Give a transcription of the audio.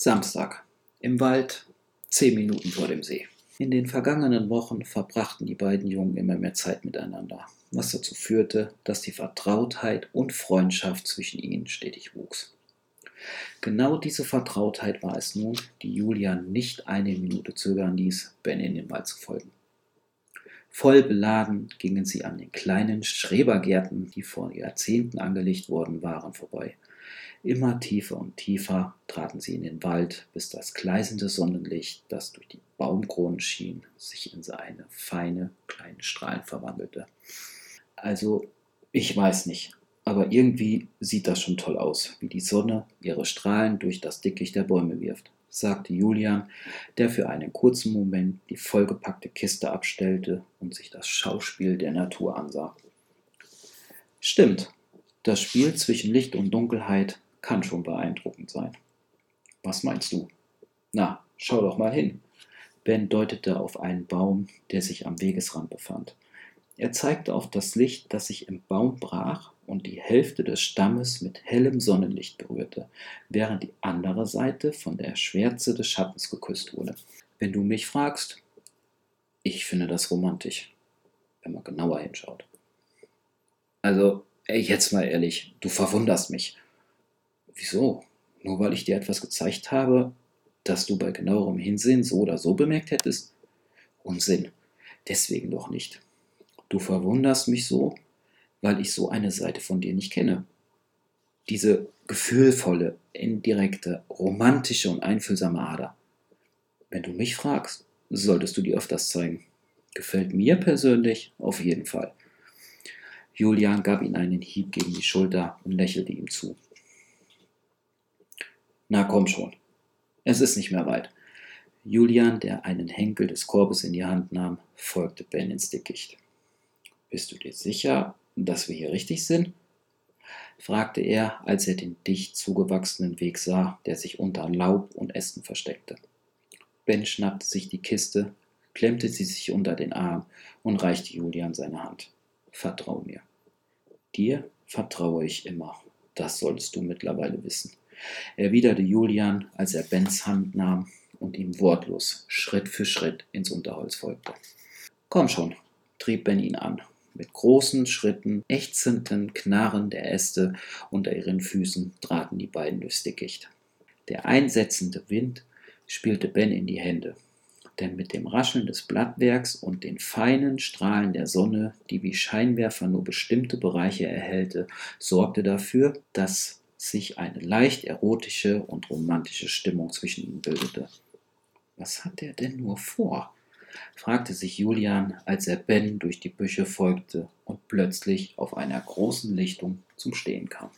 Samstag. Im Wald, zehn Minuten vor dem See. In den vergangenen Wochen verbrachten die beiden Jungen immer mehr Zeit miteinander, was dazu führte, dass die Vertrautheit und Freundschaft zwischen ihnen stetig wuchs. Genau diese Vertrautheit war es nun, die Julian nicht eine Minute zögern ließ, Ben in den Wald zu folgen. Voll beladen gingen sie an den kleinen Schrebergärten, die vor Jahrzehnten angelegt worden waren, vorbei Immer tiefer und tiefer traten sie in den Wald, bis das gleißende Sonnenlicht, das durch die Baumkronen schien, sich in seine feine kleine Strahlen verwandelte. Also, ich weiß nicht, aber irgendwie sieht das schon toll aus, wie die Sonne ihre Strahlen durch das Dickicht der Bäume wirft, sagte Julian, der für einen kurzen Moment die vollgepackte Kiste abstellte und sich das Schauspiel der Natur ansah. Stimmt, das Spiel zwischen Licht und Dunkelheit kann schon beeindruckend sein. Was meinst du? Na, schau doch mal hin. Ben deutete auf einen Baum, der sich am Wegesrand befand. Er zeigte auf das Licht, das sich im Baum brach und die Hälfte des Stammes mit hellem Sonnenlicht berührte, während die andere Seite von der Schwärze des Schattens geküsst wurde. Wenn du mich fragst, ich finde das romantisch, wenn man genauer hinschaut. Also, ey, jetzt mal ehrlich, du verwunderst mich. Wieso? Nur weil ich dir etwas gezeigt habe, das du bei genauerem Hinsehen so oder so bemerkt hättest? Unsinn. Deswegen doch nicht. Du verwunderst mich so, weil ich so eine Seite von dir nicht kenne. Diese gefühlvolle, indirekte, romantische und einfühlsame Ader. Wenn du mich fragst, solltest du dir öfters zeigen. Gefällt mir persönlich auf jeden Fall. Julian gab ihm einen Hieb gegen die Schulter und lächelte ihm zu. Na komm schon. Es ist nicht mehr weit. Julian, der einen Henkel des Korbes in die Hand nahm, folgte Ben ins Dickicht. Bist du dir sicher, dass wir hier richtig sind? fragte er, als er den dicht zugewachsenen Weg sah, der sich unter Laub und Ästen versteckte. Ben schnappte sich die Kiste, klemmte sie sich unter den Arm und reichte Julian seine Hand. Vertrau mir. Dir vertraue ich immer. Das solltest du mittlerweile wissen erwiderte Julian, als er Bens Hand nahm und ihm wortlos Schritt für Schritt ins Unterholz folgte. Komm schon, trieb Ben ihn an. Mit großen Schritten, ächzenden Knarren der Äste unter ihren Füßen traten die beiden durchs Dickicht. Der einsetzende Wind spielte Ben in die Hände, denn mit dem Rascheln des Blattwerks und den feinen Strahlen der Sonne, die wie Scheinwerfer nur bestimmte Bereiche erhellte, sorgte dafür, dass sich eine leicht erotische und romantische Stimmung zwischen ihnen bildete. Was hat er denn nur vor? fragte sich Julian, als er Ben durch die Büsche folgte und plötzlich auf einer großen Lichtung zum Stehen kam.